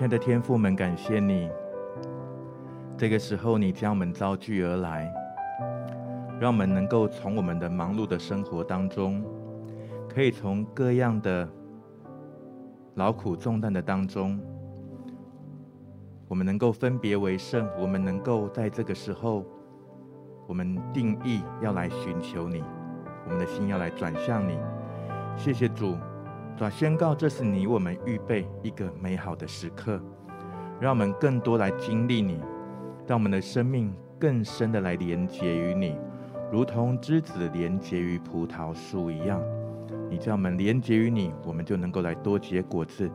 亲爱的天父们，感谢你。这个时候，你将我们召聚而来，让我们能够从我们的忙碌的生活当中，可以从各样的劳苦重担的当中，我们能够分别为圣。我们能够在这个时候，我们定义要来寻求你，我们的心要来转向你。谢谢主。主宣告，这是你我们预备一个美好的时刻，让我们更多来经历你，让我们的生命更深的来连结于你，如同枝子连结于葡萄树一样。你叫我们连结于你，我们就能够来多结果子。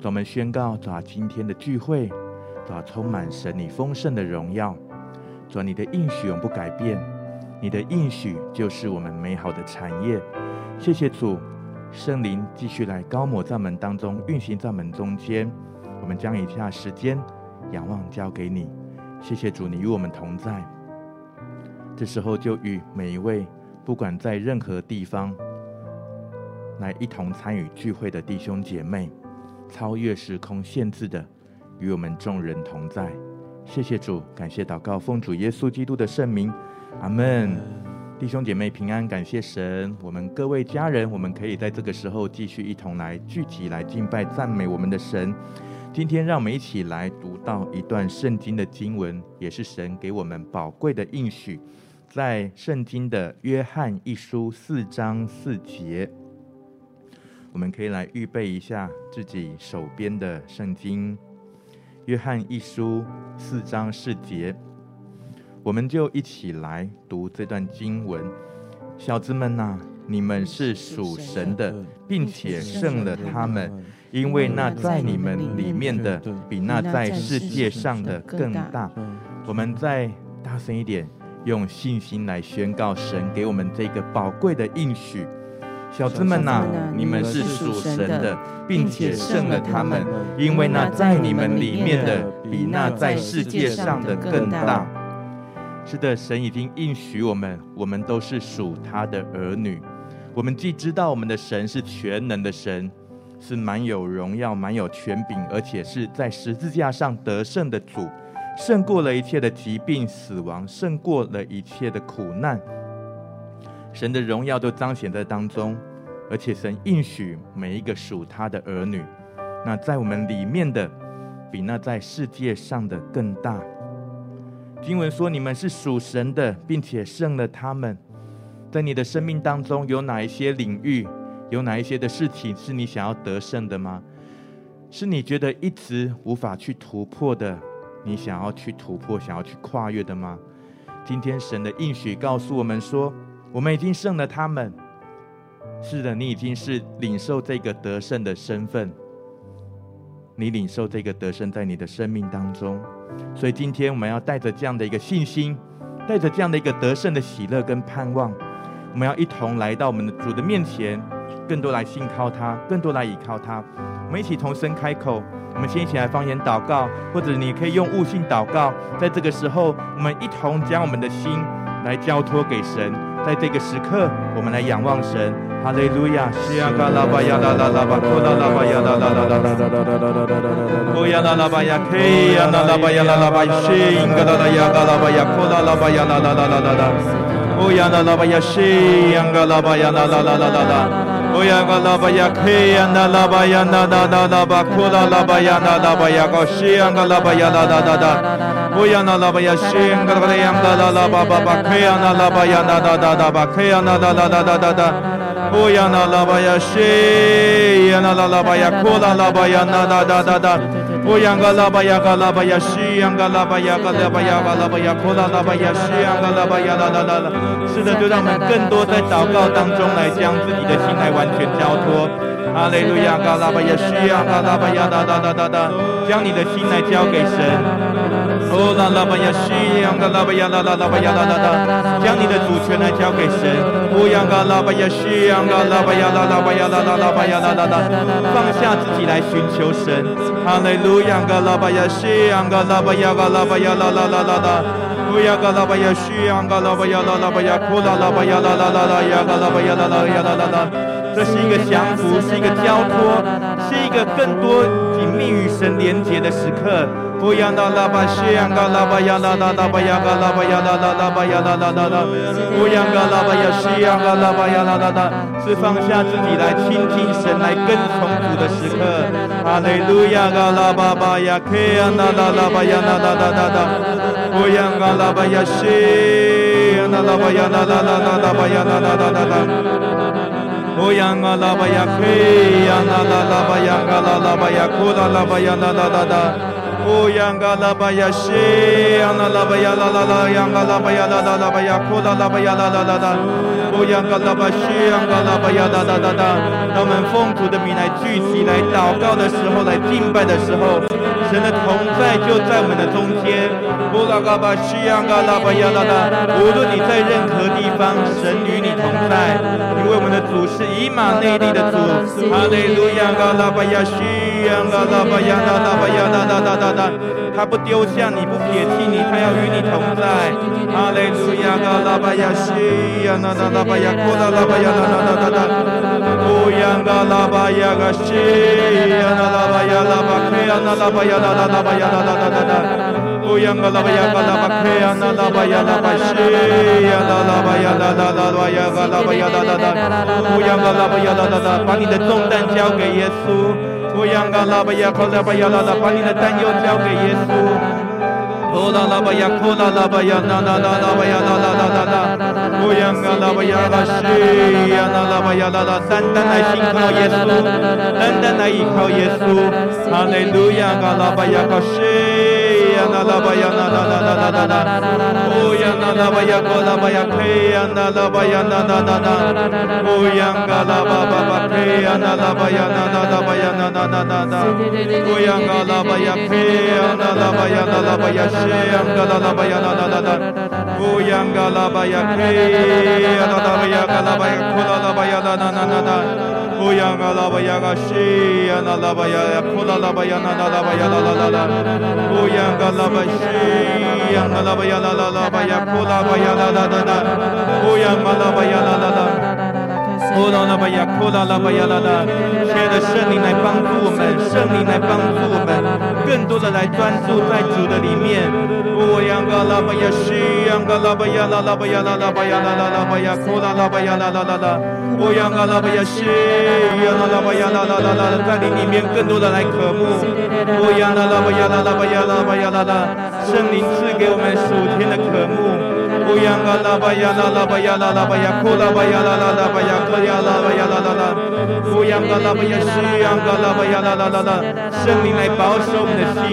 主，我们宣告，主今天的聚会，主充满神你丰盛的荣耀。主，你的应许永不改变，你的应许就是我们美好的产业。谢谢主。圣灵继续来高抹在门当中，运行在门中间。我们将以下时间仰望交给你，谢谢主，你与我们同在。这时候就与每一位不管在任何地方来一同参与聚会的弟兄姐妹，超越时空限制的与我们众人同在。谢谢主，感谢祷告，奉主耶稣基督的圣名，阿门。弟兄姐妹平安，感谢神。我们各位家人，我们可以在这个时候继续一同来聚集，来敬拜赞美我们的神。今天让我们一起来读到一段圣经的经文，也是神给我们宝贵的应许，在圣经的约翰一书四章四节。我们可以来预备一下自己手边的圣经，约翰一书四章四节。我们就一起来读这段经文，小子们呐、啊，你们是属神的，并且胜了他们，因为那在你们里面的，比那在世界上的更大。我们再大声一点，用信心来宣告神给我们这个宝贵的应许。小子们呐、啊，你们是属神的，并且胜了他们，因为那在你们里面的，比那在世界上的更大。是的，神已经应许我们，我们都是属他的儿女。我们既知道我们的神是全能的神，是满有荣耀、满有权柄，而且是在十字架上得胜的主，胜过了一切的疾病、死亡，胜过了一切的苦难。神的荣耀都彰显在当中，而且神应许每一个属他的儿女，那在我们里面的，比那在世界上的更大。经文说：“你们是属神的，并且胜了他们。”在你的生命当中，有哪一些领域，有哪一些的事情是你想要得胜的吗？是你觉得一直无法去突破的，你想要去突破、想要去跨越的吗？今天神的应许告诉我们说：“我们已经胜了他们。”是的，你已经是领受这个得胜的身份，你领受这个得胜在你的生命当中。所以今天我们要带着这样的一个信心，带着这样的一个得胜的喜乐跟盼望，我们要一同来到我们的主的面前，更多来信靠他，更多来倚靠他。我们一起同声开口，我们先一起来方言祷告，或者你可以用悟性祷告。在这个时候，我们一同将我们的心来交托给神。在这个时刻，我们来仰望神。哈利路亚！西呀嘎拉巴呀啦啦啦巴，库拉拉巴呀啦啦啦啦啦啦啦啦啦啦啦，库呀啦啦巴呀，克呀啦啦巴呀啦啦巴，西嘎啦啦呀嘎啦巴呀，库拉拉巴呀啦啦啦啦啦啦，库呀啦啦巴呀，西呀嘎啦巴呀啦啦啦啦啦啦，库呀嘎啦巴呀，克呀啦啦巴呀啦啦啦啦巴，库拉拉巴呀啦啦巴呀，高西呀嘎啦巴呀啦啦啦啦，库呀啦啦巴呀，西嘎啦呀嘎啦啦巴巴巴，克呀啦啦巴呀啦啦啦啦巴，克呀啦啦啦啦啦啦。哦呀那拉巴呀西呀那拉拉巴呀库拉拉巴呀那哒哒哒哒，哦呀个拉巴呀个拉巴呀西呀个拉巴呀个拉巴呀巴拉巴呀库拉拉巴呀西呀个拉巴呀啦啦啦啦。是的，就让我们更多在祷告当中来将自己的心来完全交托。哈利路亚，嘎拉巴呀西呀个拉巴呀哒哒哒哒哒，将你的心来交给神。哦，啦啦巴呀西，央嘎啦巴呀啦啦啦巴呀啦啦啦，将你的主权来交给神。哦，央嘎啦巴呀西，央嘎啦巴呀啦啦巴呀啦啦啦巴呀啦啦啦，放下自己来寻求神。哈利路亚，嘎啦巴呀西，央嘎啦巴呀嘎啦巴呀啦啦啦啦啦。哦，央嘎啦巴呀西，央嘎啦巴呀啦啦巴呀，库啦啦巴呀啦啦啦啦，央嘎啦巴呀啦啦呀啦啦啦。这是一个降服，是一个交托，是一个更多紧密与神连结的时刻。不要那拉巴西呀嘎拉巴呀拉拉拉巴呀嘎拉巴呀拉拉拉巴呀拉拉拉拉，不要嘎拉巴呀西呀嘎拉巴呀拉拉拉，是放下自己来亲近神、来跟从主的时刻。哈利路亚嘎拉巴巴呀，克呀那拉拉巴呀那拉拉拉拉，不要嘎拉巴呀西呀那拉巴呀那拉拉拉拉巴呀那拉拉拉拉，不要嘎拉巴呀克呀那拉拉巴呀嘎拉拉巴呀库拉拉巴呀那拉拉拉。哦，央嘎拉巴呀西，央那拉巴呀啦啦啦，央嘎拉巴呀啦啦啦巴呀，库拉拉巴呀啦啦啦啦。哦，央嘎拉巴西，央嘎拉巴呀啦啦啦啦。当我们奉主的名来聚集、来祷告的时候，来敬拜的时候，神的同在就在我们的中间。哦，拉嘎巴西，央嘎拉巴呀啦啦。无论你在任何地方，神与你同在，因为我们的主是以马内利的主。哈利路亚，嘎拉巴呀西。嘎拉巴呀啦啦巴呀啦啦啦啦啦，他不丢下你，不撇弃你，他要与你同在。哈利路亚，嘎拉巴呀西呀啦啦啦巴呀，库拉拉巴呀啦啦啦啦啦。哦呀，嘎拉巴呀嘎西呀啦啦巴呀啦巴克呀啦啦巴呀啦啦啦巴呀啦啦啦啦啦。哦呀，嘎拉巴呀嘎拉巴克呀啦啦巴呀啦巴西呀啦啦巴呀啦啦啦巴呀嘎拉巴呀啦啦啦。哦呀，嘎拉巴呀啦啦啦，把你的重担交给耶稣。不要噶拉巴呀，可拉巴呀啦啦，把你的担忧交给耶稣。哦啦啦巴呀，可啦啦巴呀，啦啦啦啦巴呀，啦啦啦啦啦。不要噶拉巴呀，拉西呀，啦啦巴呀，啦啦，单单来信靠耶稣，单单来依靠耶稣。哈利路亚，噶拉巴呀，可西。呀那拉巴呀那那那那那那那，哦呀那拉巴呀可拉巴呀克呀那拉巴呀那那那那，哦呀噶拉巴巴巴克呀那拉巴呀那那拉巴呀那那那那那，哦呀噶拉巴呀克呀那拉巴呀那拉巴呀西呀噶拉拉巴呀那那那那，哦呀噶拉巴拉巴呀噶拉巴呀可拉拉巴呀那那那那那，哦呀噶拉巴呀个西呀拉拉巴呀拉，拉，拉巴呀，拉拉拉巴呀，库拉巴呀，拉拉拉拉，乌呀嘛拉巴呀，拉拉拉，乌拉拉巴呀，库拉拉巴呀，拉拉。亲爱的圣灵来帮助我们，圣灵来帮助我们，更多的来专注在主的里面。乌呀嘎拉巴呀，西呀嘎拉巴呀，拉拉巴呀，啦啦巴呀，拉拉拉巴呀，库拉拉巴呀，拉拉拉拉。乌央嘎拉巴呀西呀啦啦巴呀啦啦啦啦，在你里面更多的来渴慕。乌央啦啦巴呀啦啦巴呀啦巴呀啦啦，圣灵赐给我们属天的渴慕。乌央嘎拉巴呀啦啦巴呀啦啦巴呀，库拉巴呀啦啦啦巴呀，库呀啦巴呀啦啦啦。乌央嘎拉巴呀西央嘎拉巴呀啦啦啦啦，圣灵来保守我们的心。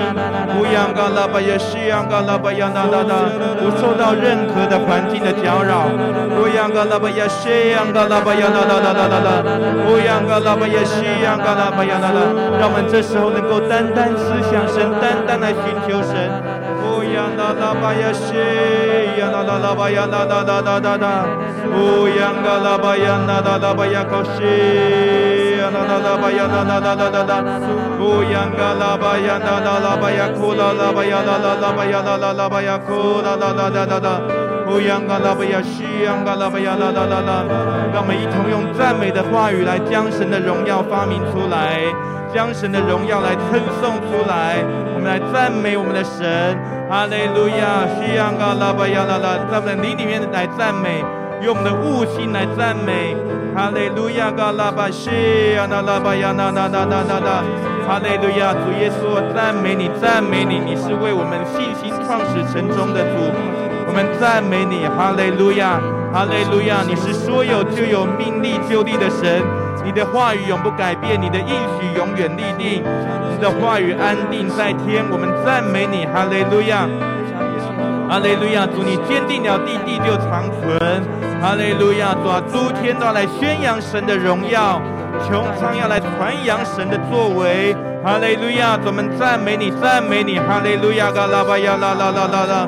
乌央嘎拉巴呀西央嘎拉巴呀啦啦啦，不受到任何的环境的搅扰。乌央嘎拉巴呀西央嘎拉巴呀。啦啦啦啦啦啦，乌央嘎拉巴呀西央嘎拉巴呀啦啦，让我们这时候能够单单思想神，单单来寻求神。乌央嘎拉巴呀西呀啦啦啦巴呀啦啦啦啦啦啦，乌央嘎拉巴呀啦啦啦巴呀高西呀啦啦啦巴呀啦啦啦啦啦啦，乌央嘎拉巴呀啦啦啦巴呀库啦啦巴呀啦啦啦巴呀啦啦啦巴呀库啦啦啦啦啦啦。乌央嘎拉巴呀西央嘎拉巴呀啦啦啦啦，让我们一同用赞美的话语来将神的荣耀发明出来，将神的荣耀来称颂出来。我们来赞美我们的神，哈利路亚！西央嘎拉巴呀啦啦，在我们的灵里面来赞美，用我们的悟性来赞美，哈利路亚！嘎拉巴西呀那拉巴呀那那那那那那，哈利路亚！主耶稣，赞美你，赞美你，你是为我们信心创始成终的主。我们赞美你，哈利路亚，哈利路亚！你是说有就有，命立就立的神，你的话语永不改变，你的应许永远立定，你的话语安定在天。我们赞美你，哈利路亚，哈利路亚！主，你坚定了地，地就长存，哈利路亚！主啊，诸天都要来宣扬神的荣耀，穹苍要来传扬神的作为，哈利路亚！主，我们赞美你，赞美你，哈利路亚！嘎拉巴呀，啦啦啦啦啦。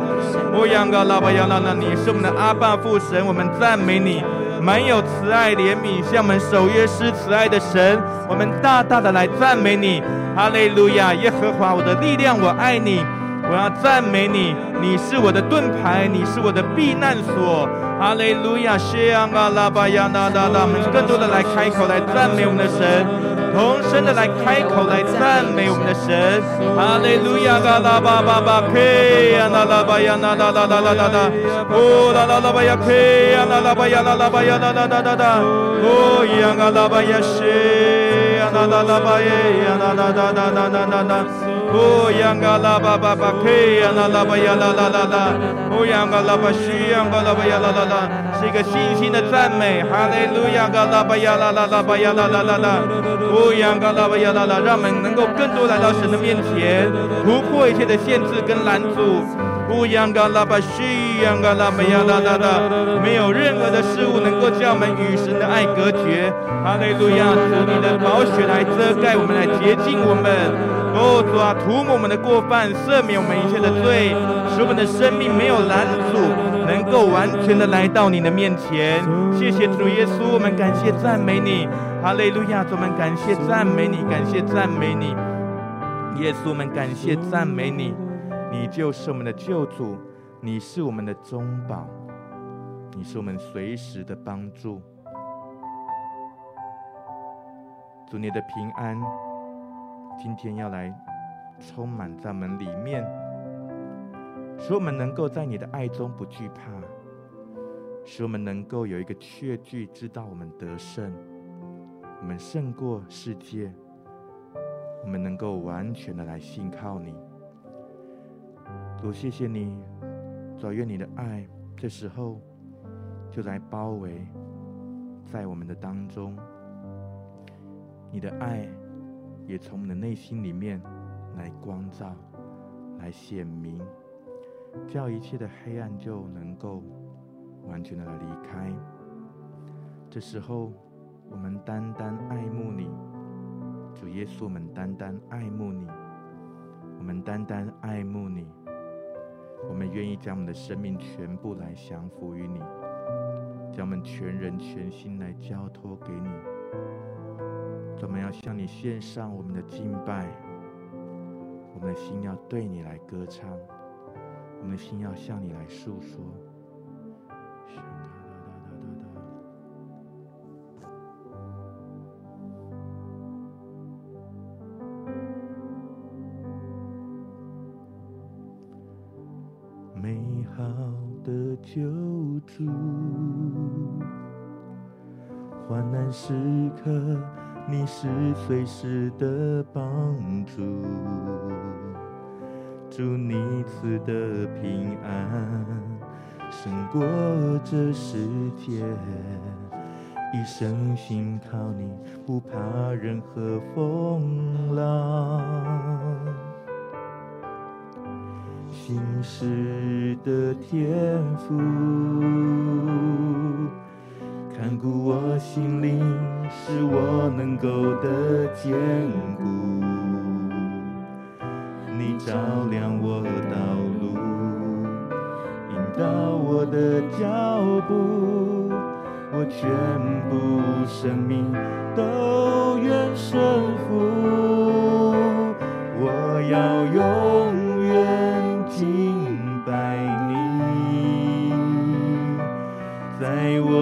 哦，央嘎拉巴呀啦啦，你是我们的阿爸父神，我们赞美你，满有慈爱怜悯，向我们守约施慈爱的神，我们大大的来赞美你，哈利路亚，耶和华我的力量，我爱你，我要赞美你，你是我的盾牌，你是我的避难所，哈利路亚，谢央嘎拉巴亚，那那那，我们更多的来开口来赞美我们的神。同声的来开口来赞美我们的神。哈利路亚！嘎拉巴巴巴，佩呀拉拉巴呀，拉拉拉拉拉拉拉，哦啦啦啦巴呀，佩呀拉拉巴呀，拉拉巴呀，啦啦啦啦啦，哦呀嘎拉巴呀，西呀拉拉拉巴耶呀，拉拉拉拉拉拉拉，哦呀嘎拉巴巴巴，克呀拉拉巴呀，拉拉拉拉，哦呀嘎拉巴西呀嘎拉巴呀，拉拉拉，是一个信心的赞美。哈利路亚！嘎拉巴呀，拉拉拉巴呀，拉拉拉拉，哦呀嘎拉巴呀，拉拉，让我们能够更多来到神的面前，突破一切的限制跟拦阻。乌央嘎拉巴西央嘎拉巴呀啦啦啦，没有任何的事物能够将我们与神的爱隔绝。哈利路亚！主你的宝血来遮盖我们，来洁净我们。哦，主啊，涂抹我们的过犯，赦免我们一切的罪，使我们的生命没有拦阻，能够完全的来到你的面前。谢谢主耶稣，我们感谢赞美你。哈利路亚！主，我们感谢赞美你，感谢赞美你。耶稣，我们感谢赞美你。你就是我们的救主，你是我们的中保，你是我们随时的帮助。主，你的平安今天要来充满在我们里面，使我们能够在你的爱中不惧怕，使我们能够有一个确据，知道我们得胜，我们胜过世界，我们能够完全的来信靠你。主，谢谢你，主，愿你的爱这时候就来包围在我们的当中，你的爱也从我们的内心里面来光照、来显明，叫一切的黑暗就能够完全的离开。这时候，我们单单爱慕你，主耶稣，我们单单爱慕你，我们单单爱慕你。我们愿意将我们的生命全部来降服于你，将我们全人全心来交托给你。我们要向你献上我们的敬拜，我们的心要对你来歌唱，我们的心要向你来诉说。好的救主，患难时刻，你是随时的帮助。祝你赐的平安，胜过这世界。一生信靠你，不怕任何风浪。心事的天赋，看顾我心灵，是我能够的坚固。你照亮我道路，引导我的脚步，我全部生命都愿顺服。我要用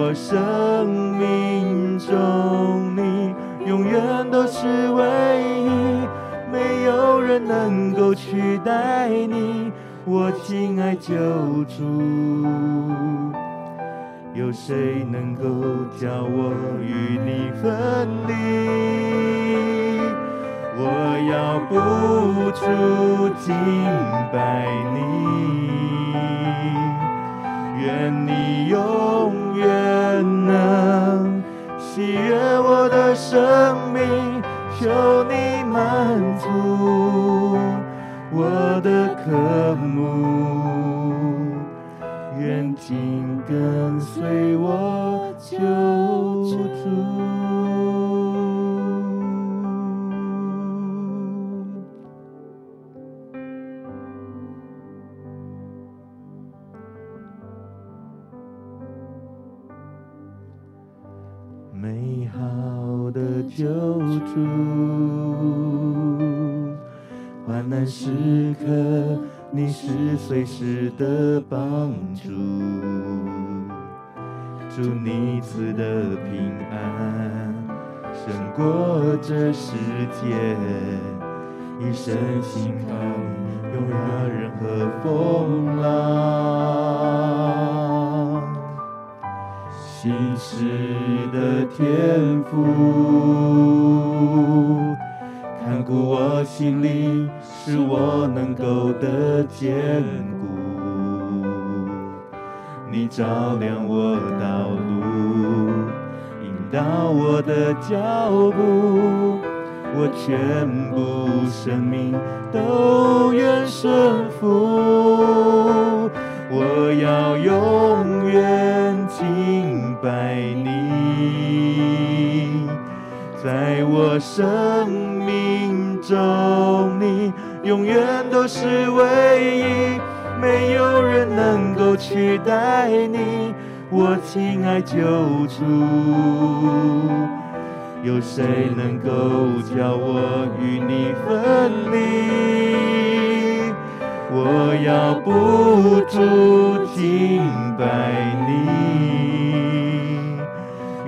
我生命中，你永远都是唯一，没有人能够取代你，我亲爱救主，有谁能够叫我与你分离？我要不住敬拜你，愿你永生命，求你满足我的渴慕，赐的平安，胜过这世界，一生心靠你，勇压任何风浪。信实的天赋，看顾我心灵，使我能够得坚固。你照亮我道路。到我的脚步，我全部生命都愿顺服。我要永远敬拜你，在我生命中，你永远都是唯一，没有人能够取代你。我亲爱救主，有谁能够叫我与你分离？我要不住敬拜你，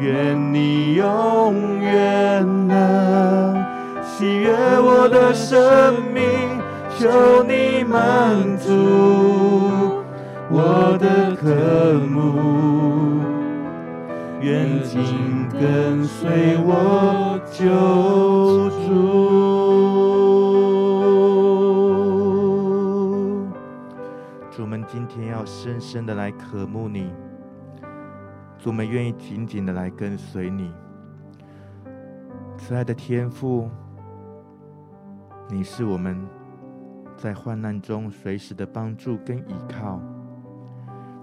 愿你永远能喜悦我的生命，求你满足。我的渴慕，愿紧跟随我救主。主，们今天要深深的来渴慕你，主，们愿意紧紧的来跟随你。慈爱的天父，你是我们在患难中随时的帮助跟依靠。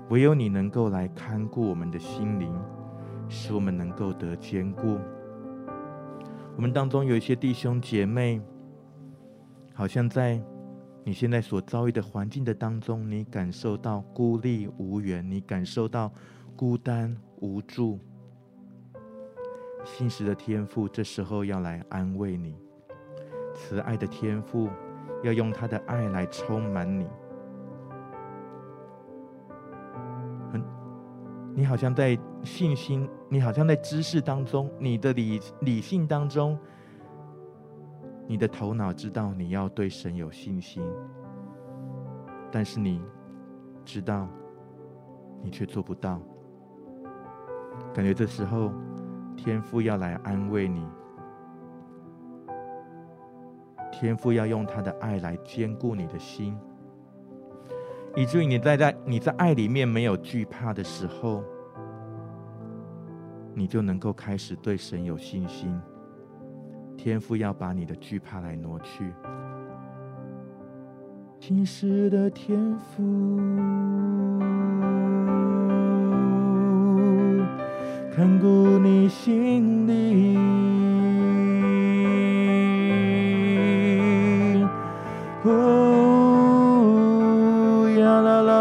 唯有你能够来看顾我们的心灵，使我们能够得坚固。我们当中有一些弟兄姐妹，好像在你现在所遭遇的环境的当中，你感受到孤立无援，你感受到孤单无助。信实的天父这时候要来安慰你，慈爱的天父要用他的爱来充满你。你好像在信心，你好像在知识当中，你的理理性当中，你的头脑知道你要对神有信心，但是你知道，你却做不到。感觉这时候天父要来安慰你，天父要用他的爱来坚固你的心。以至于你在在你在爱里面没有惧怕的时候，你就能够开始对神有信心。天父要把你的惧怕来挪去。信实的天父，看顾你心里。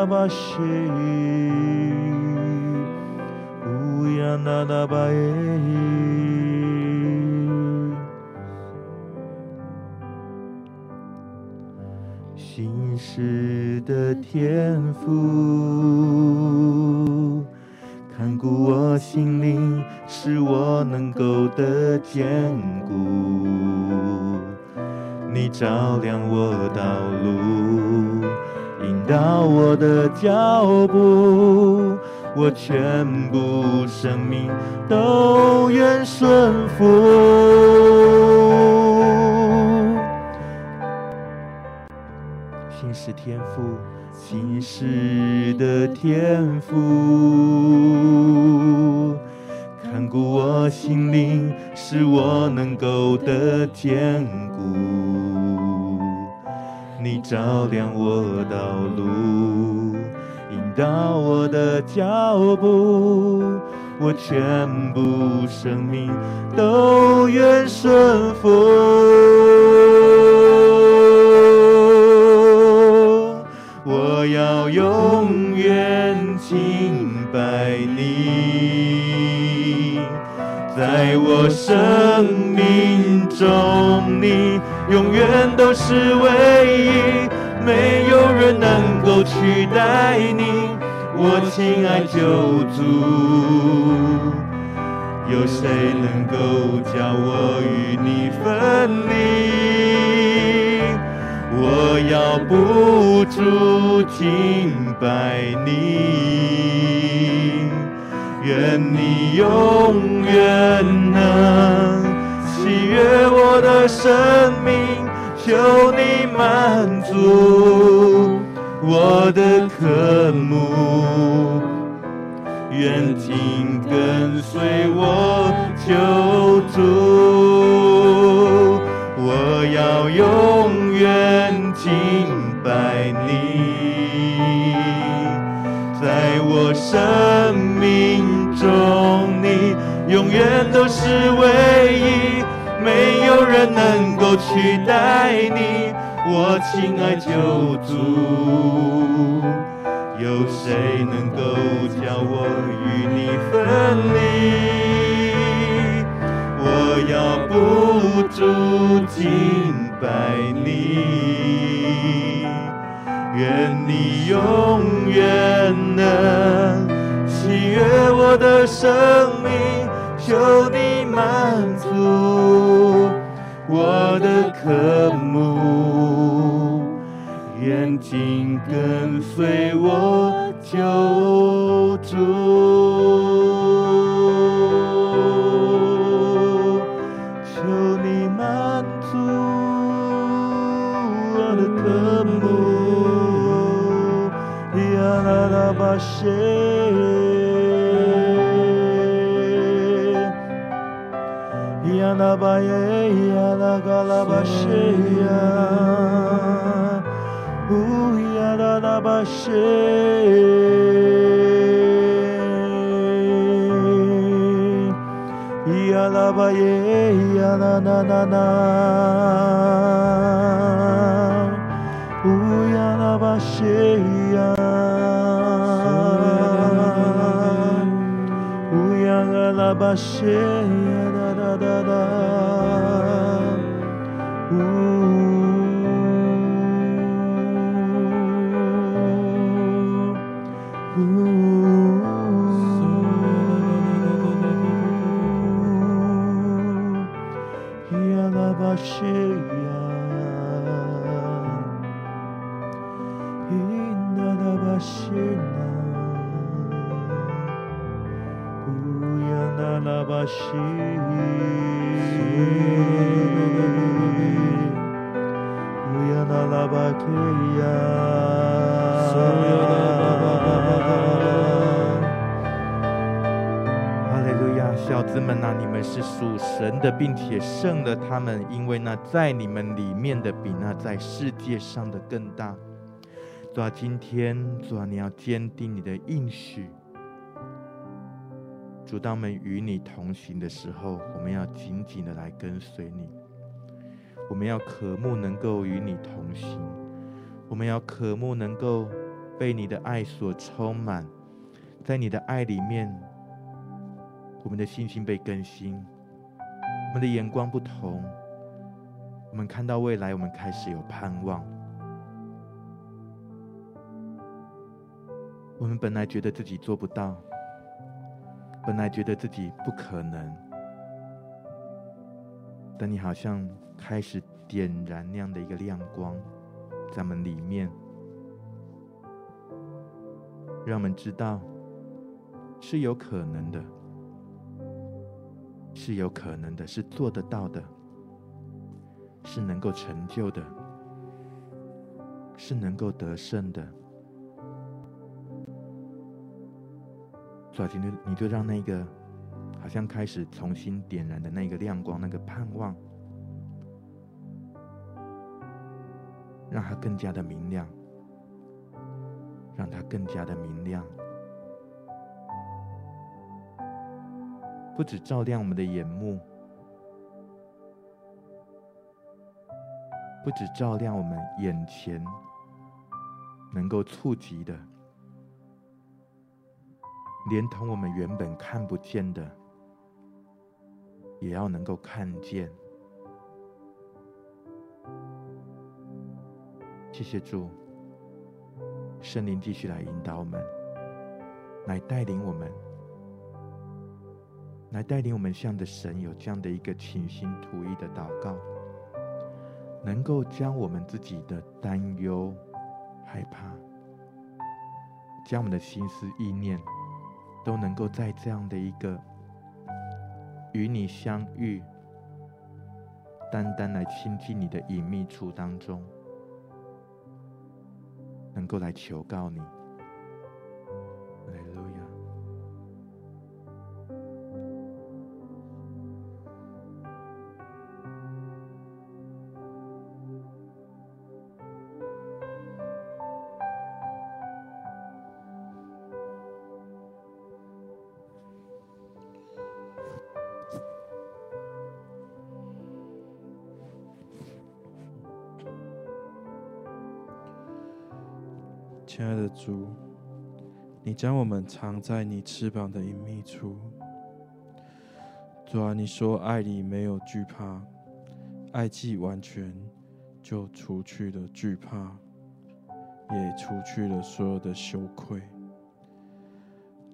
那巴耶，信实的天赋，看顾我心灵，是我能够的坚固。你照亮我道路。引导我的脚步，我全部生命都愿顺服。信是天赋，信是的天赋，看顾我心灵，使我能够得坚固。你照亮我道路，引导我的脚步，我全部生命都愿顺服。我要永远敬拜你，在我生命中，永远都是唯一，没有人能够取代你，我亲爱救主，有谁能够叫我与你分离？我要不住敬拜你，愿你永远能悦我的生命，求你满足我的渴慕，愿紧跟随我求主，我要永远敬拜你，在我生命中，你永远都是唯一，没有人能够取代你，我亲爱救主，有谁能够叫我与你分离？我要不住敬拜你，愿你永远能喜悦我的生命，求你满足我的渴慕，愿紧跟随我救主。呀那巴耶呀那嘎拉巴谢呀，呜呀那那巴胜了他们，因为那在你们里面的比那在世界上的更大。主啊，今天主啊，你要坚定你的应许。主，当我们与你同行的时候，我们要紧紧的来跟随你。我们要渴慕能够与你同行，我们要渴慕能够被你的爱所充满，在你的爱里面，我们的信心被更新，我们的眼光不同，我们看到未来，我们开始有盼望。我们本来觉得自己做不到。本来觉得自己不可能，但你好像开始点燃那样的一个亮光，在我们里面，让我们知道是有可能的，是有可能的，是做得到的，是能够成就的，是能够得胜的。主啊，今天你就让那个好像开始重新点燃的那个亮光，那个盼望，让它更加的明亮，让它更加的明亮，不止照亮我们的眼目，不止照亮我们眼前能够触及的。连同我们原本看不见的，也要能够看见。谢谢主，圣灵继续来引导我们，来带领我们，来带领我们，向着神有这样的一个倾心吐意的祷告，能够将我们自己的担忧、害怕，将我们的心思意念。都能够在这样的一个与你相遇、单单来亲近你的隐秘处当中，能够来求告你。主，你将我们藏在你翅膀的隐秘处。主啊，你说爱里没有惧怕，爱既完全，就除去了惧怕，也除去了所有的羞愧。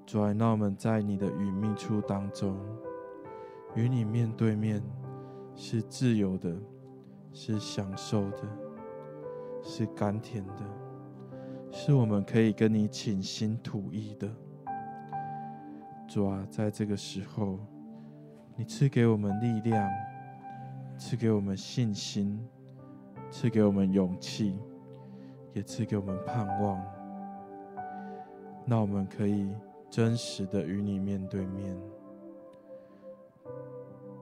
主啊，让我们在你的隐秘处当中，与你面对面，是自由的，是享受的，是甘甜的。是我们可以跟你倾心吐意的，主啊，在这个时候，你赐给我们力量，赐给我们信心，赐给我们勇气，也赐给我们盼望。那我们可以真实的与你面对面。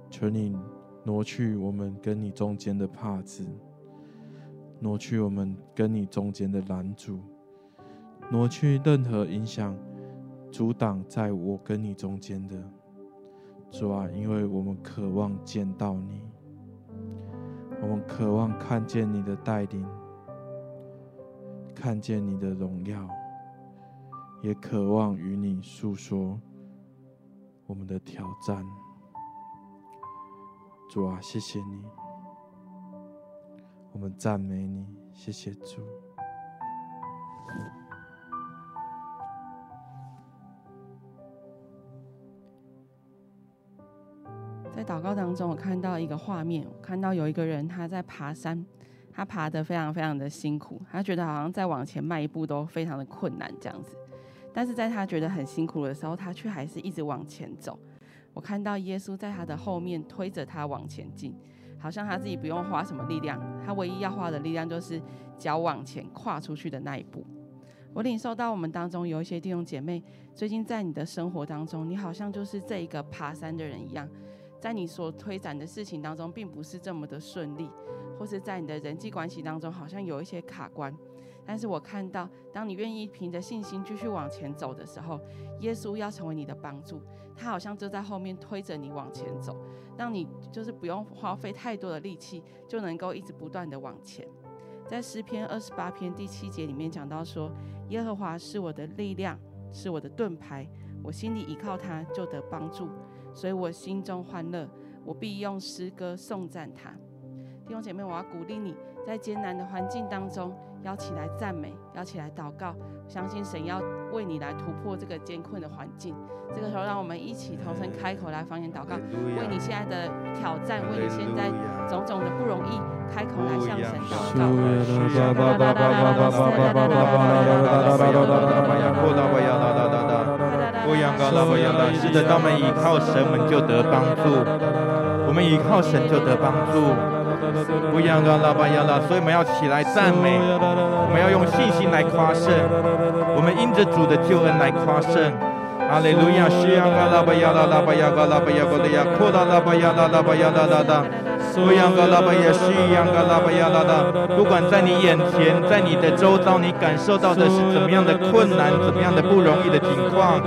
求你挪去我们跟你中间的帕子，挪去我们跟你中间的拦阻。挪去任何影响、阻挡在我跟你中间的，主啊，因为我们渴望见到你，我们渴望看见你的带领，看见你的荣耀，也渴望与你诉说我们的挑战。主啊，谢谢你，我们赞美你，谢谢主。祷告当中，我看到一个画面，我看到有一个人他在爬山，他爬得非常非常的辛苦，他觉得好像再往前迈一步都非常的困难这样子。但是在他觉得很辛苦的时候，他却还是一直往前走。我看到耶稣在他的后面推着他往前进，好像他自己不用花什么力量，他唯一要花的力量就是脚往前跨出去的那一步。我领受到我们当中有一些弟兄姐妹，最近在你的生活当中，你好像就是这一个爬山的人一样。在你所推展的事情当中，并不是这么的顺利，或是在你的人际关系当中，好像有一些卡关。但是我看到，当你愿意凭着信心继续往前走的时候，耶稣要成为你的帮助，他好像就在后面推着你往前走，让你就是不用花费太多的力气，就能够一直不断的往前。在诗篇二十八篇第七节里面讲到说：“耶和华是我的力量，是我的盾牌，我心里依靠他，就得帮助。”所以我心中欢乐，我必用诗歌颂赞他。弟兄姐妹，我要鼓励你在艰难的环境当中，要起来赞美，要起来祷告。相信神要为你来突破这个艰困的环境。这个时候，让我们一起同声开口来方言祷告，为你现在的挑战，为你现在种种的不容易，开口来向神祷告。是的，当我们依靠神，我们就得帮助；我们依靠神就得帮助。不仰高了，不仰了，所以我们要起来赞美，我们要用信心来夸胜，我们因着主的救恩来夸胜。哈利路亚，西呀嘎拉巴呀啦啦巴呀嘎拉巴呀嘎的呀，库拉拉巴呀啦啦巴呀啦啦啦，苏呀嘎拉巴呀，西呀嘎拉巴呀啦啦。不管在你眼前，在你的周遭，你感受到的是怎么样的困难，怎么样的不容易的情况，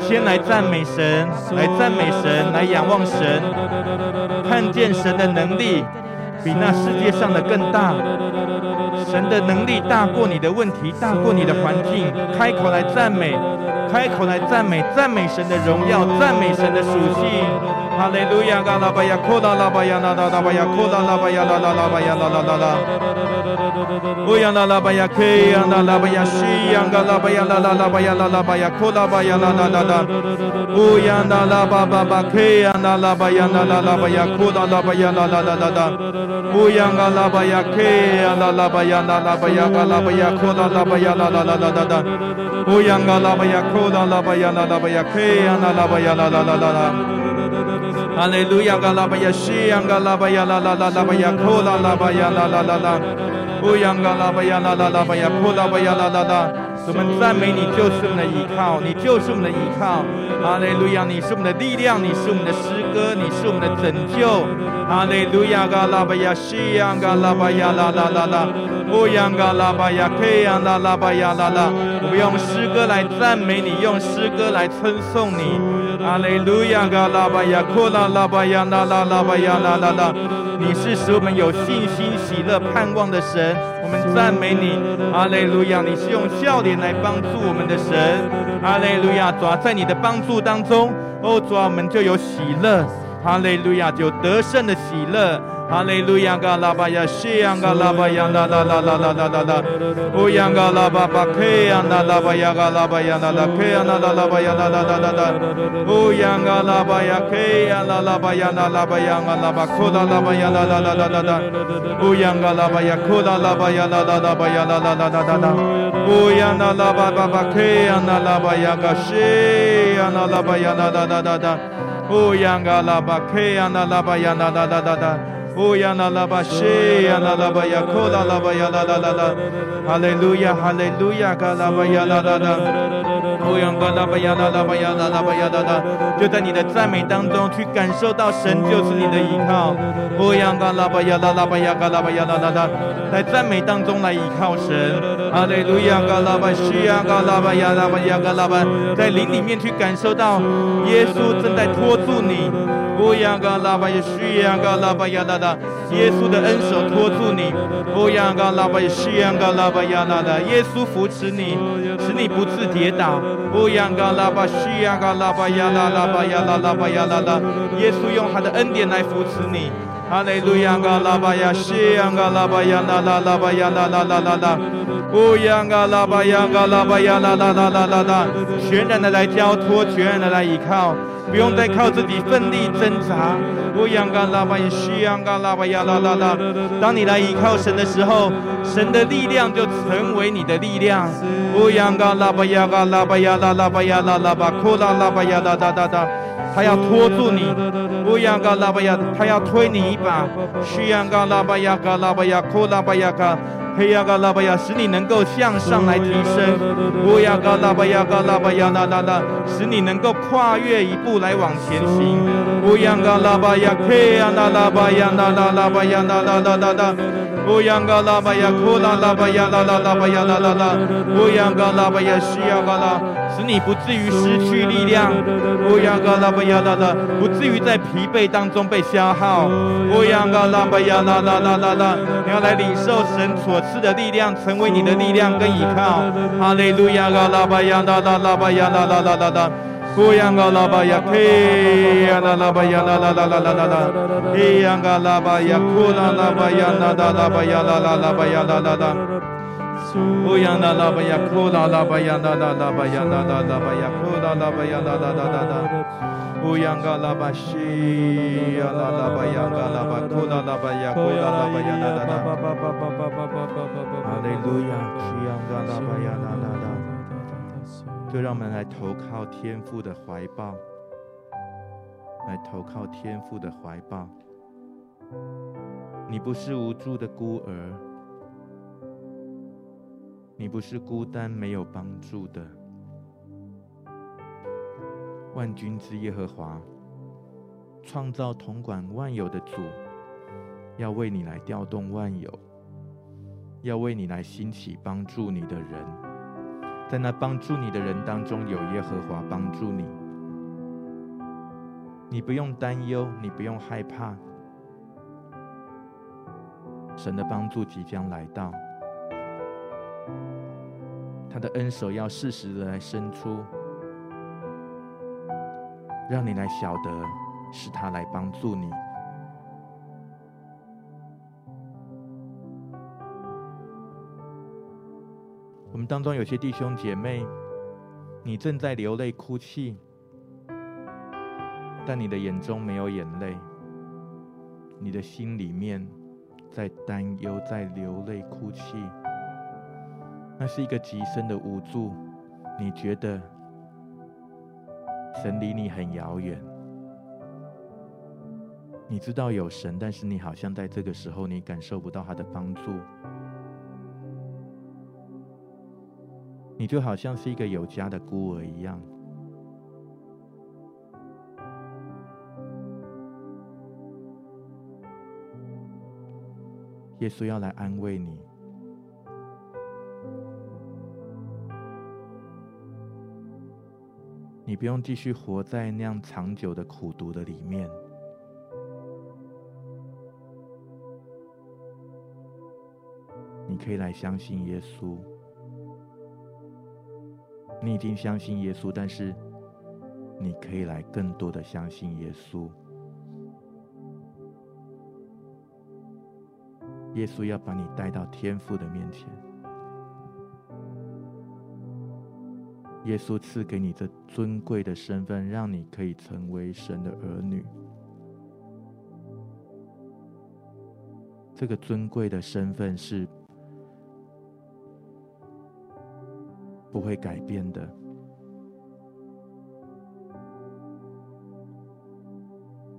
先来赞美神，来赞美神，来仰望神，看见神的能力比那世界上的更大。神的能力大过你的问题，大过你的环境。开口来赞美，开口来赞美，赞美神的荣耀，赞美神的属性。Hallelujah. Galabaya kola labaya la la labaya kola labaya la la labaya la la la la. Uyana labaya ke yana labaya shi yanga labaya la la labaya la labaya kola baya la la la la. Uyana lababa ba ke labaya la la labaya kola labaya la la la la la. Labaya ke yana labaya la labaya la labaya labaya la la la la la la. Labaya kola labaya la labaya ke yana labaya la la la la la. 哈利路亚，嘎拉巴呀，西呀，嘎拉巴呀，啦啦啦啦巴呀，库啦啦巴呀，啦啦啦啦，乌呀嘎拉巴呀，啦啦啦巴呀，库拉巴呀，啦啦啦。我们赞美你，就是我们的依靠，你就是我们的依靠。哈利路亚，你是我们的力量，你是我们的诗歌，你是我们的拯救。哈利路亚，嘎拉巴呀，西呀，嘎拉巴呀，啦啦啦啦，乌央嘎拉巴呀，克呀，啦啦巴呀，啦啦。我们用诗歌来赞美你，用诗歌来称颂你。哈利路亚，嘎拉巴呀，库拉拉巴呀，啦啦啦巴呀，啦啦啦。你是使我们有信心、喜乐、盼望的神，我们赞美你。哈利路亚，你是用笑脸来帮助我们的神。哈利路亚，主啊，在你的帮助当中，哦，主啊，我们就有喜乐。哈利路亚，就得胜的喜乐。哈利路亚，嘎拉巴呀，西呀，嘎拉巴呀，啦啦啦啦啦啦啦啦，乌央嘎拉巴巴，克呀，啦啦巴呀，嘎拉巴呀，啦啦，克呀，啦啦啦巴呀，啦啦啦啦啦，乌央嘎拉巴呀，克呀，啦啦巴呀，啦啦巴呀，嘎拉巴，库乌央拉拉巴西，拉拉巴雅，库拉拉巴雅拉拉拉拉，哈利路亚，哈利路亚，嘎拉巴雅拉拉拉。乌央嘎拉巴雅拉拉巴雅卡拉巴雅拉拉，就在你的赞美当中去感受到神就是你的依靠。乌央嘎拉巴雅拉拉巴雅嘎拉巴雅拉拉拉，在赞美当中来依靠神。哈利路亚，嘎拉巴西，卡拉巴雅，拉巴雅，嘎拉巴，在灵里面去感受到耶稣正在托住你。乌央嘎拉巴呀西呀嘎拉巴呀啦。耶稣的恩手托住你，乌央嘎拉巴呀，西央嘎拉巴呀啦啦，耶稣扶持你，使你不致跌倒。乌央嘎拉巴，西央嘎拉巴呀啦啦巴呀啦啦巴呀啦啦，耶稣用他的恩典来扶持你。哈利路亚，嘎拉巴呀，西央嘎拉巴呀啦啦啦巴呀啦啦啦啦啦，乌央嘎拉巴呀，嘎拉巴呀啦啦啦啦啦啦，全然的来交托，全然的来依靠。不用再靠自己奋力挣扎。乌央嘎拉巴呀，西央嘎拉巴呀啦啦啦。当你来依靠神的时候，神的力量就成为你的力量。乌央嘎拉巴呀，嘎拉巴呀啦拉巴呀啦拉巴，库拉拉巴呀啦哒哒哒。他要拖住你。乌央嘎拉巴呀，他要推你一把。西央嘎拉巴呀，嘎拉巴呀，库拉巴呀嘎。黑呀嘎拉巴呀，使你能够向上来提升；乌呀嘎拉巴呀嘎拉巴呀啦啦啦，使你能够跨越一步来往前行；乌呀嘎拉巴呀，黑呀啦啦巴呀啦啦啦巴呀啦啦啦啦啦，乌呀嘎拉巴呀，库拉拉巴呀啦啦啦巴呀啦啦啦，乌呀嘎拉巴呀，西呀嘎拉，使你不至于失去力量；乌呀嘎拉巴呀啦啦，不至于在疲惫当中被消耗；乌呀嘎拉巴呀啦啦啦啦啦，你要来领受神所。是的力量成为你的力量跟依靠，哈利路亚，嘎拉巴呀，啦啦啦巴呀，啦啦啦啦啦，乌央嘎拉巴呀，嘿呀，啦啦巴呀，啦啦啦啦啦啦啦，嘿呀，嘎拉巴呀，库拉拉巴呀，啦啦啦巴呀，啦啦拉巴呀，啦啦啦，乌央啦啦巴呀，库拉拉巴呀，啦啦啦巴呀，啦啦啦巴呀，库拉拉巴呀，啦啦啦啦啦。乌央嘎拉巴西呀啦啦巴央嘎拉巴库拉拉巴呀库拉拉巴呀啦啦啦，哈利路亚，西央嘎拉巴呀啦啦啦，就让我们来投靠天父的怀抱，来投靠天父的怀抱。你不是无助的孤儿，你不是孤单没有帮助的。万军之耶和华，创造统管万有的主，要为你来调动万有，要为你来兴起帮助你的人，在那帮助你的人当中，有耶和华帮助你，你不用担忧，你不用害怕，神的帮助即将来到。他的恩手要适时的来伸出，让你来晓得是他来帮助你。我们当中有些弟兄姐妹，你正在流泪哭泣，但你的眼中没有眼泪，你的心里面在担忧，在流泪哭泣。那是一个极深的无助，你觉得神离你很遥远，你知道有神，但是你好像在这个时候你感受不到他的帮助，你就好像是一个有家的孤儿一样。耶稣要来安慰你。你不用继续活在那样长久的苦读的里面，你可以来相信耶稣。你已经相信耶稣，但是你可以来更多的相信耶稣。耶稣要把你带到天父的面前。耶稣赐给你这尊贵的身份，让你可以成为神的儿女。这个尊贵的身份是不会改变的。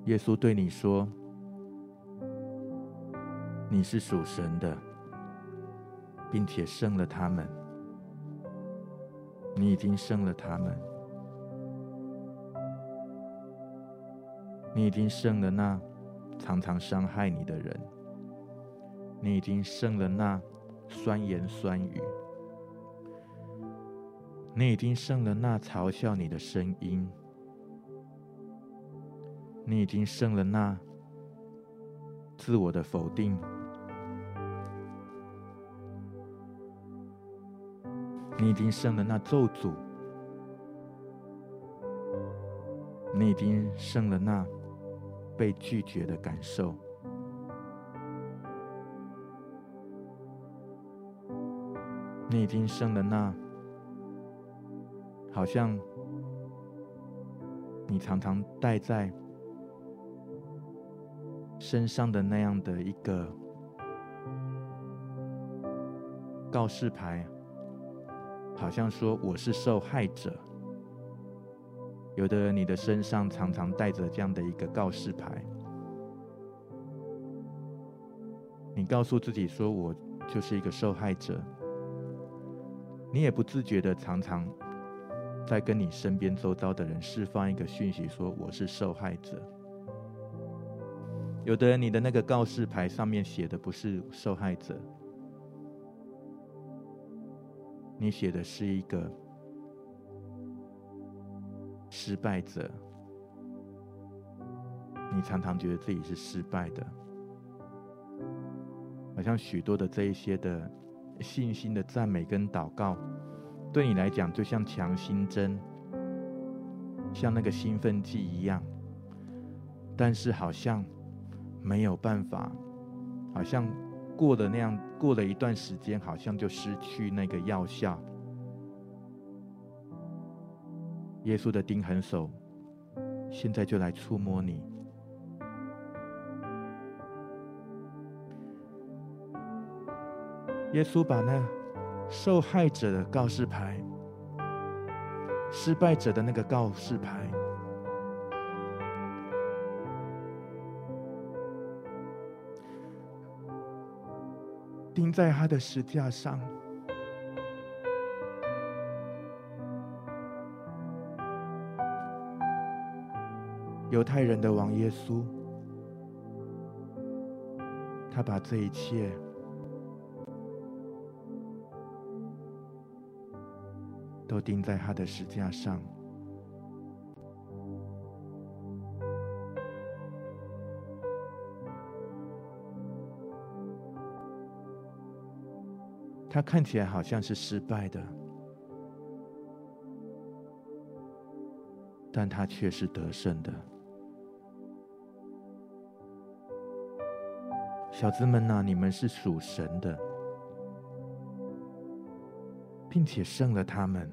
耶稣对你说：“你是属神的，并且胜了他们。”你已经胜了他们，你已经胜了那常常伤害你的人，你已经胜了那酸言酸语，你已经胜了那嘲笑你的声音，你已经胜了那自我的否定。你已经胜了那咒诅，你已经胜了那被拒绝的感受，你已经胜了那好像你常常带在身上的那样的一个告示牌。好像说我是受害者，有的人你的身上常常带着这样的一个告示牌，你告诉自己说我就是一个受害者，你也不自觉的常常在跟你身边周遭的人释放一个讯息，说我是受害者。有的人你的那个告示牌上面写的不是受害者。你写的是一个失败者，你常常觉得自己是失败的，好像许多的这一些的信心的赞美跟祷告，对你来讲就像强心针，像那个兴奋剂一样，但是好像没有办法，好像。过了那样，过了一段时间，好像就失去那个药效。耶稣的钉痕手，现在就来触摸你。耶稣把那受害者的告示牌，失败者的那个告示牌。钉在他的石架上，犹太人的王耶稣，他把这一切都钉在他的十架上。他看起来好像是失败的，但他却是得胜的。小子们呐，你们是属神的，并且胜了他们。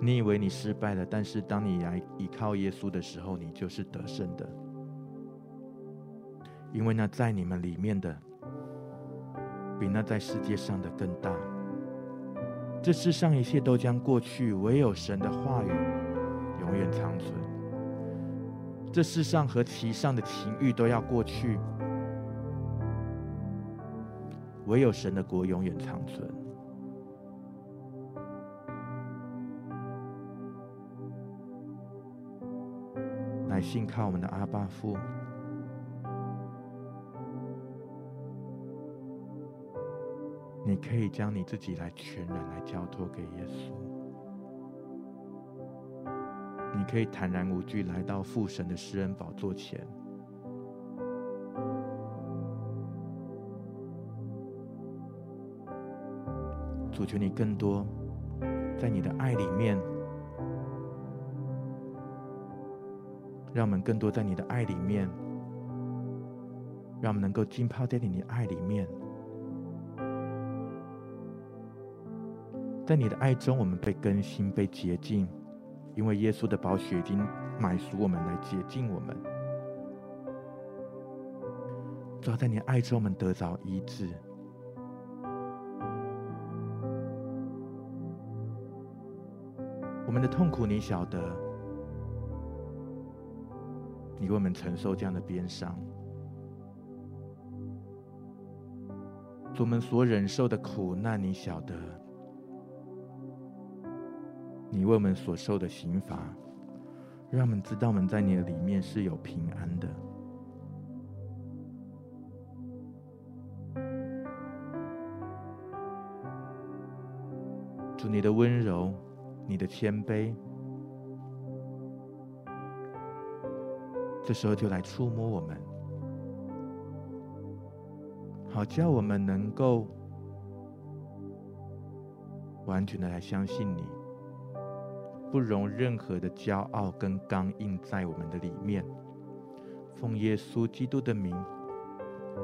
你以为你失败了，但是当你来依靠耶稣的时候，你就是得胜的。因为那在你们里面的，比那在世界上的更大。这世上一切都将过去，唯有神的话语永远长存。这世上和其上的情欲都要过去，唯有神的国永远长存。来信靠我们的阿爸父。你可以将你自己来全然来交托给耶稣，你可以坦然无惧来到父神的施恩宝座前。主求你更多在你的爱里面，让我们更多在你的爱里面，让我们能够浸泡在你的爱里面。在你的爱中，我们被更新、被洁净，因为耶稣的宝血已经买赎我们，来洁净我们。主要在你的爱中，我们得着医治。我们的痛苦，你晓得，你为我们承受这样的鞭伤。我们所忍受的苦难，你晓得。你为我们所受的刑罚，让我们知道我们在你的里面是有平安的。主，你的温柔，你的谦卑，这时候就来触摸我们，好叫我们能够完全的来相信你。不容任何的骄傲跟刚硬在我们的里面，奉耶稣基督的名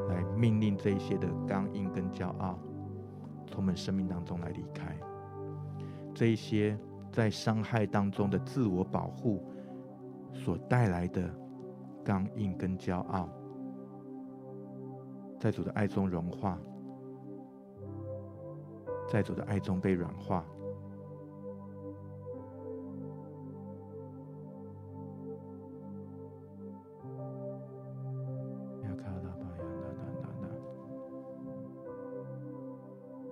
来命令这一些的刚硬跟骄傲从我们生命当中来离开，这一些在伤害当中的自我保护所带来的刚硬跟骄傲，在主的爱中融化，在主的爱中被软化。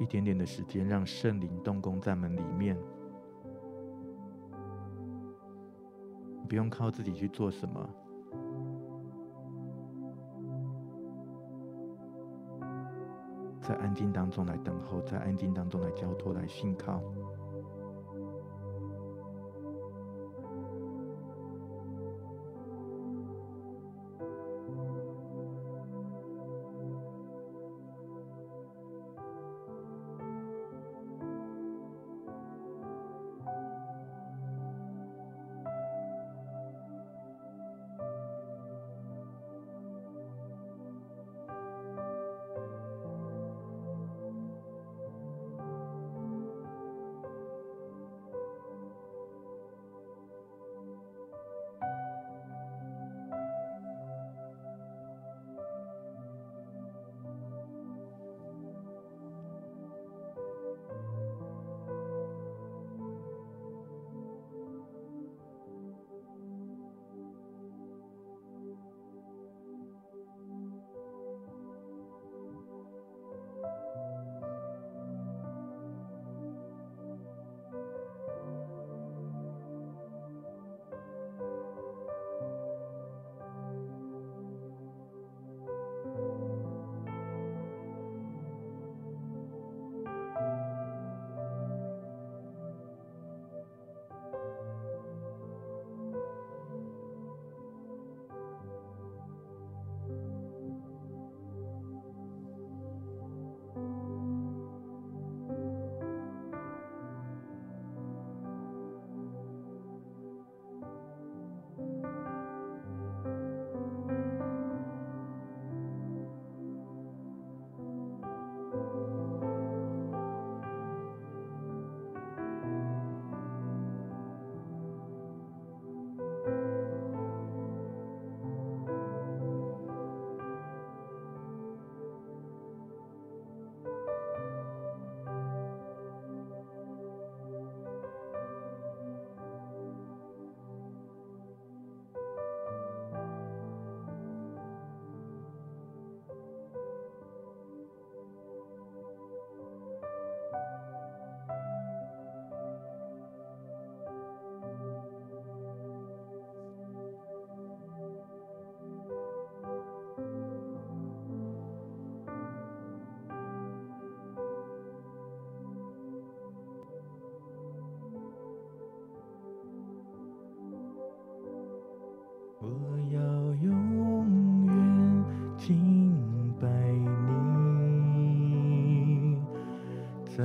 一点点的时间，让圣灵动工在门里面。不用靠自己去做什么，在安静当中来等候，在安静当中来交托，来信靠。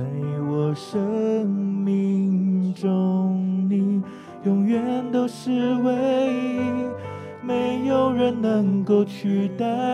在我生命中，你永远都是唯一，没有人能够取代。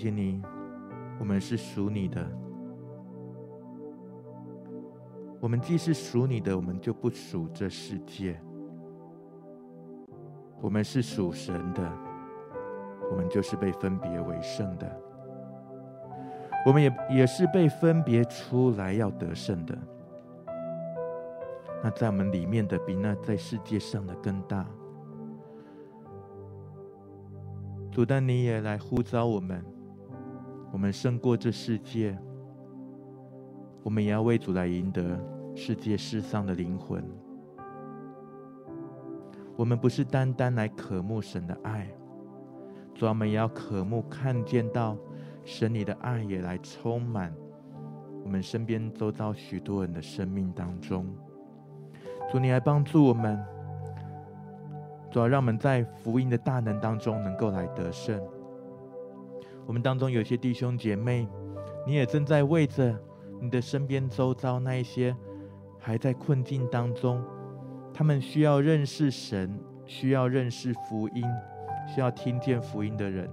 谢谢你，我们是属你的。我们既是属你的，我们就不属这世界。我们是属神的，我们就是被分别为圣的。我们也也是被分别出来要得胜的。那在我们里面的，比那在世界上的更大。主，但你也来呼召我们，我们胜过这世界，我们也要为主来赢得世界世上的灵魂。我们不是单单来渴慕神的爱，主，我们也要渴慕看见到神你的爱也来充满我们身边周遭许多人的生命当中。主，你来帮助我们。主要让我们在福音的大能当中能够来得胜。我们当中有些弟兄姐妹，你也正在为着你的身边周遭那一些还在困境当中，他们需要认识神，需要认识福音，需要听见福音的人，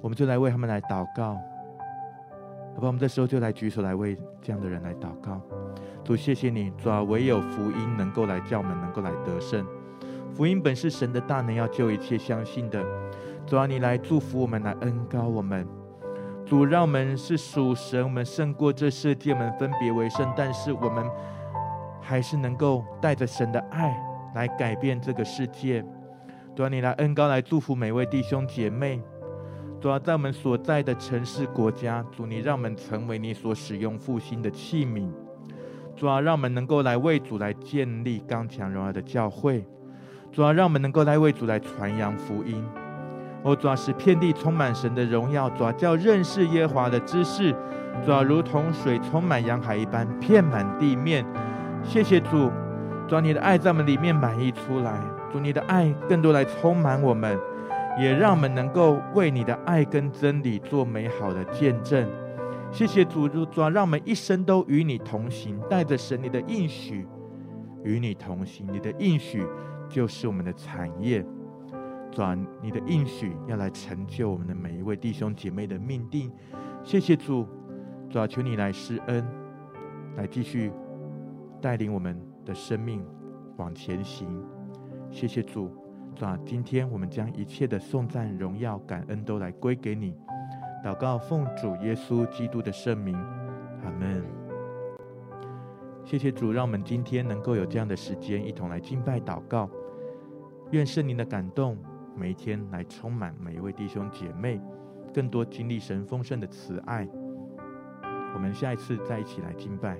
我们就来为他们来祷告。好吧，我们这时候就来举手来为这样的人来祷告。主，谢谢你，主要唯有福音能够来叫我们能够来得胜。福音本是神的大能，要救一切相信的。主啊，你来祝福我们，来恩膏我们。主，让我们是属神，我们胜过这世界，我们分别为圣。但是我们还是能够带着神的爱来改变这个世界。主啊，你来恩膏，来祝福每位弟兄姐妹。主啊，在我们所在的城市国家，主你让我们成为你所使用复兴的器皿。主啊，让我们能够来为主来建立刚强荣耀的教会。主啊，让我们能够来为主来传扬福音。哦，主要，使遍地充满神的荣耀。主要，叫认识耶华的知识，主要，如同水充满洋海一般，遍满地面。谢谢主，主啊，你的爱在我们里面满溢出来。主，你的爱更多来充满我们，也让我们能够为你的爱跟真理做美好的见证。谢谢主，主，让我们一生都与你同行，带着神你的应许与你同行，你的应许。就是我们的产业，转你的应许要来成就我们的每一位弟兄姐妹的命定。谢谢主，主求你来施恩，来继续带领我们的生命往前行。谢谢主，主今天我们将一切的颂赞、荣耀、感恩都来归给你。祷告奉主耶稣基督的圣名，阿门。谢谢主，让我们今天能够有这样的时间，一同来敬拜祷告。愿圣灵的感动每一天来充满每一位弟兄姐妹，更多经历神丰盛的慈爱。我们下一次再一起来敬拜。